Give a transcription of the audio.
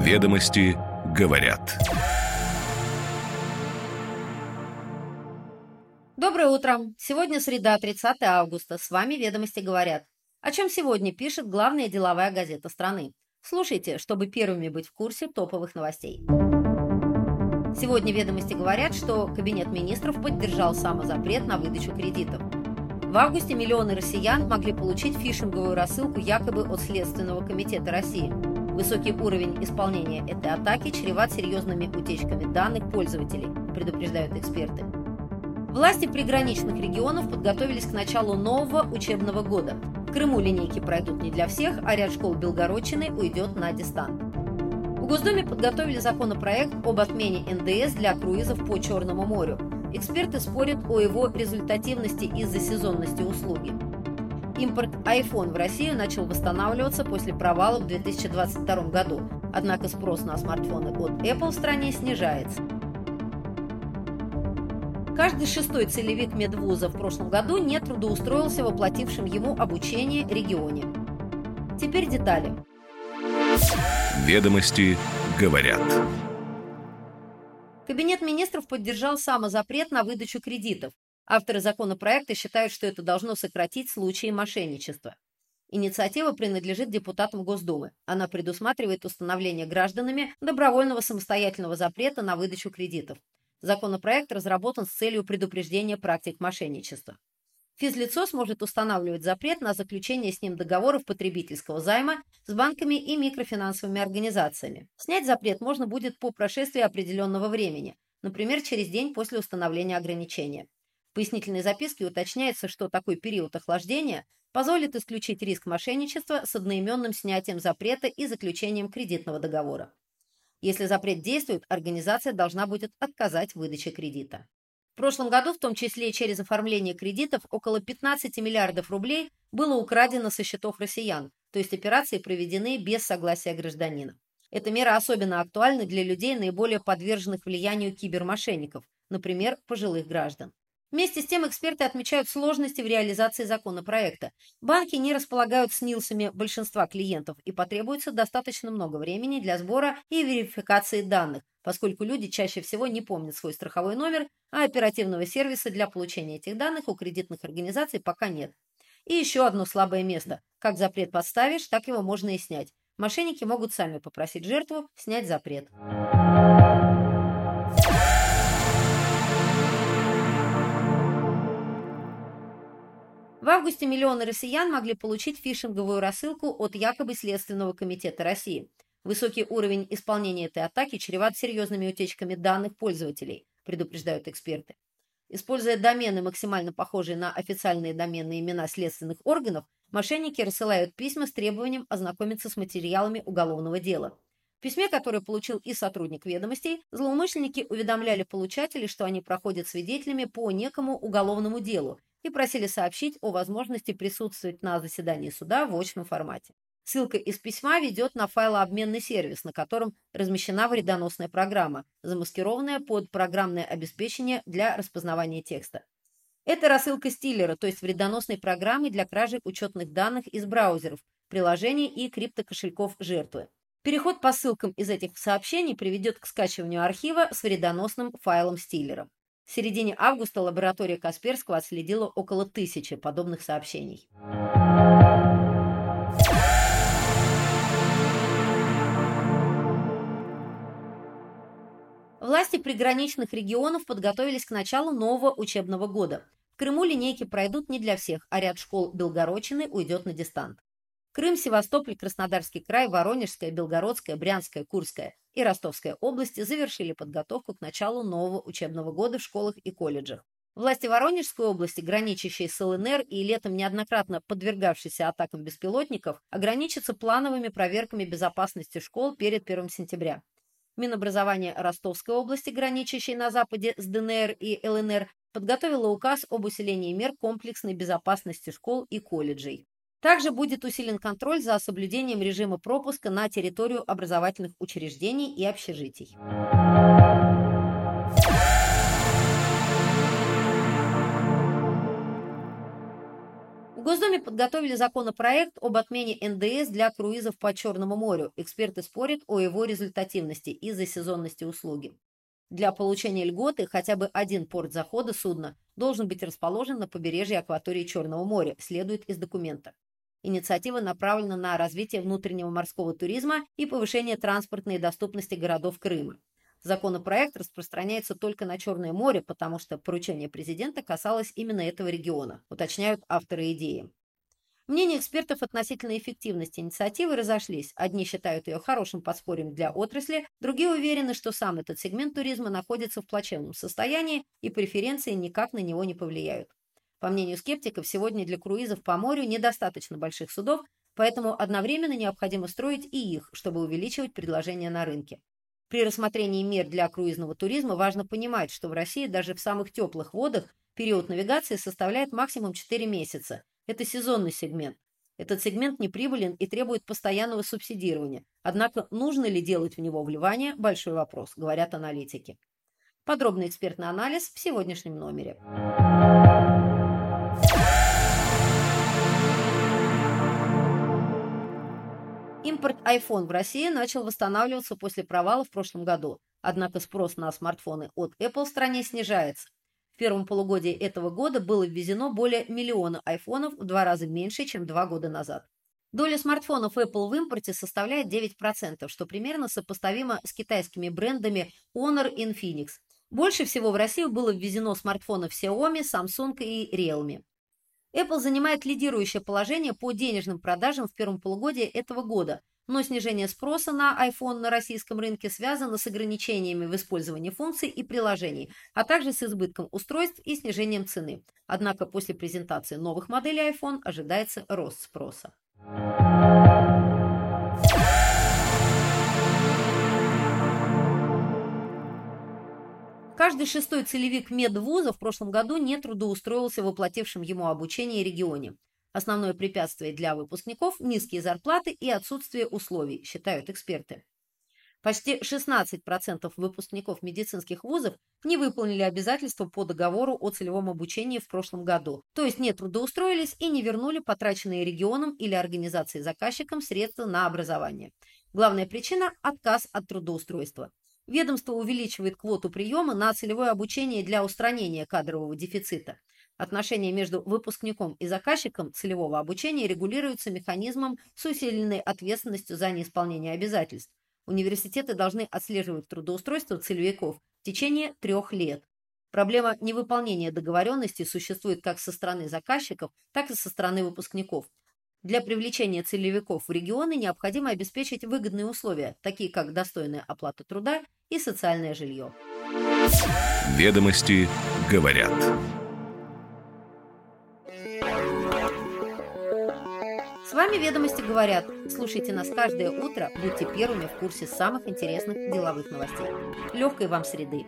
Ведомости говорят. Доброе утро! Сегодня среда, 30 августа. С вами «Ведомости говорят». О чем сегодня пишет главная деловая газета страны. Слушайте, чтобы первыми быть в курсе топовых новостей. Сегодня «Ведомости говорят, что Кабинет министров поддержал самозапрет на выдачу кредитов. В августе миллионы россиян могли получить фишинговую рассылку якобы от Следственного комитета России. Высокий уровень исполнения этой атаки чреват серьезными утечками данных пользователей, предупреждают эксперты. Власти приграничных регионов подготовились к началу нового учебного года. В Крыму линейки пройдут не для всех, а ряд школ Белгородчины уйдет на дистант. В Госдуме подготовили законопроект об отмене НДС для круизов по Черному морю. Эксперты спорят о его результативности из-за сезонности услуги. Импорт iPhone в Россию начал восстанавливаться после провала в 2022 году, однако спрос на смартфоны от Apple в стране снижается. Каждый шестой целевик медвуза в прошлом году не трудоустроился в оплатившем ему обучение регионе. Теперь детали. Ведомости говорят. Кабинет министров поддержал самозапрет на выдачу кредитов. Авторы законопроекта считают, что это должно сократить случаи мошенничества. Инициатива принадлежит депутатам Госдумы. Она предусматривает установление гражданами добровольного самостоятельного запрета на выдачу кредитов. Законопроект разработан с целью предупреждения практик мошенничества. Физлицо сможет устанавливать запрет на заключение с ним договоров потребительского займа с банками и микрофинансовыми организациями. Снять запрет можно будет по прошествии определенного времени, например, через день после установления ограничения. В пояснительной записке уточняется, что такой период охлаждения позволит исключить риск мошенничества с одноименным снятием запрета и заключением кредитного договора. Если запрет действует, организация должна будет отказать в выдаче кредита. В прошлом году, в том числе через оформление кредитов, около 15 миллиардов рублей было украдено со счетов россиян, то есть операции проведены без согласия гражданина. Эта мера особенно актуальна для людей, наиболее подверженных влиянию кибермошенников, например, пожилых граждан. Вместе с тем эксперты отмечают сложности в реализации законопроекта. Банки не располагают снилсами большинства клиентов и потребуется достаточно много времени для сбора и верификации данных, поскольку люди чаще всего не помнят свой страховой номер, а оперативного сервиса для получения этих данных у кредитных организаций пока нет. И еще одно слабое место. Как запрет подставишь, так его можно и снять. Мошенники могут сами попросить жертву снять запрет. В августе миллионы россиян могли получить фишинговую рассылку от якобы Следственного комитета России. Высокий уровень исполнения этой атаки чреват серьезными утечками данных пользователей, предупреждают эксперты. Используя домены, максимально похожие на официальные доменные имена следственных органов, мошенники рассылают письма с требованием ознакомиться с материалами уголовного дела. В письме, которое получил и сотрудник ведомостей, злоумышленники уведомляли получателей, что они проходят свидетелями по некому уголовному делу и просили сообщить о возможности присутствовать на заседании суда в очном формате. Ссылка из письма ведет на файлообменный сервис, на котором размещена вредоносная программа, замаскированная под программное обеспечение для распознавания текста. Это рассылка стилера, то есть вредоносной программы для кражи учетных данных из браузеров, приложений и криптокошельков жертвы. Переход по ссылкам из этих сообщений приведет к скачиванию архива с вредоносным файлом стилера. В середине августа лаборатория Касперского отследила около тысячи подобных сообщений. Власти приграничных регионов подготовились к началу нового учебного года. В Крыму линейки пройдут не для всех, а ряд школ Белгородчины уйдет на дистант. Крым, Севастополь, Краснодарский край, Воронежская, Белгородская, Брянская, Курская и Ростовская области завершили подготовку к началу нового учебного года в школах и колледжах. Власти Воронежской области, граничащие с ЛНР и летом неоднократно подвергавшиеся атакам беспилотников, ограничатся плановыми проверками безопасности школ перед 1 сентября. Минобразование Ростовской области, граничащей на западе с ДНР и ЛНР, подготовило указ об усилении мер комплексной безопасности школ и колледжей. Также будет усилен контроль за соблюдением режима пропуска на территорию образовательных учреждений и общежитий. В Госдуме подготовили законопроект об отмене НДС для круизов по Черному морю. Эксперты спорят о его результативности из-за сезонности услуги. Для получения льготы хотя бы один порт захода судна должен быть расположен на побережье акватории Черного моря, следует из документа. Инициатива направлена на развитие внутреннего морского туризма и повышение транспортной доступности городов Крыма. Законопроект распространяется только на Черное море, потому что поручение президента касалось именно этого региона, уточняют авторы идеи. Мнения экспертов относительно эффективности инициативы разошлись. Одни считают ее хорошим подспорьем для отрасли, другие уверены, что сам этот сегмент туризма находится в плачевном состоянии и преференции никак на него не повлияют. По мнению скептиков, сегодня для круизов по морю недостаточно больших судов, поэтому одновременно необходимо строить и их, чтобы увеличивать предложение на рынке. При рассмотрении мер для круизного туризма важно понимать, что в России даже в самых теплых водах период навигации составляет максимум 4 месяца. Это сезонный сегмент. Этот сегмент неприбылен и требует постоянного субсидирования. Однако нужно ли делать в него вливание – большой вопрос, говорят аналитики. Подробный экспертный анализ в сегодняшнем номере. Импорт iPhone в России начал восстанавливаться после провала в прошлом году, однако спрос на смартфоны от Apple в стране снижается. В первом полугодии этого года было ввезено более миллиона айфонов, в два раза меньше, чем два года назад. Доля смартфонов Apple в импорте составляет 9%, что примерно сопоставимо с китайскими брендами Honor и Infinix. Больше всего в Россию было ввезено смартфонов Xiaomi, Samsung и Realme. Apple занимает лидирующее положение по денежным продажам в первом полугодии этого года, но снижение спроса на iPhone на российском рынке связано с ограничениями в использовании функций и приложений, а также с избытком устройств и снижением цены. Однако после презентации новых моделей iPhone ожидается рост спроса. Каждый шестой целевик медвуза в прошлом году не трудоустроился в оплатившем ему обучение регионе. Основное препятствие для выпускников – низкие зарплаты и отсутствие условий, считают эксперты. Почти 16% выпускников медицинских вузов не выполнили обязательства по договору о целевом обучении в прошлом году, то есть не трудоустроились и не вернули потраченные регионом или организацией заказчикам средства на образование. Главная причина – отказ от трудоустройства. Ведомство увеличивает квоту приема на целевое обучение для устранения кадрового дефицита. Отношения между выпускником и заказчиком целевого обучения регулируются механизмом с усиленной ответственностью за неисполнение обязательств. Университеты должны отслеживать трудоустройство целевиков в течение трех лет. Проблема невыполнения договоренности существует как со стороны заказчиков, так и со стороны выпускников. Для привлечения целевиков в регионы необходимо обеспечить выгодные условия, такие как достойная оплата труда и социальное жилье. Ведомости говорят. С вами «Ведомости говорят». Слушайте нас каждое утро, будьте первыми в курсе самых интересных деловых новостей. Легкой вам среды!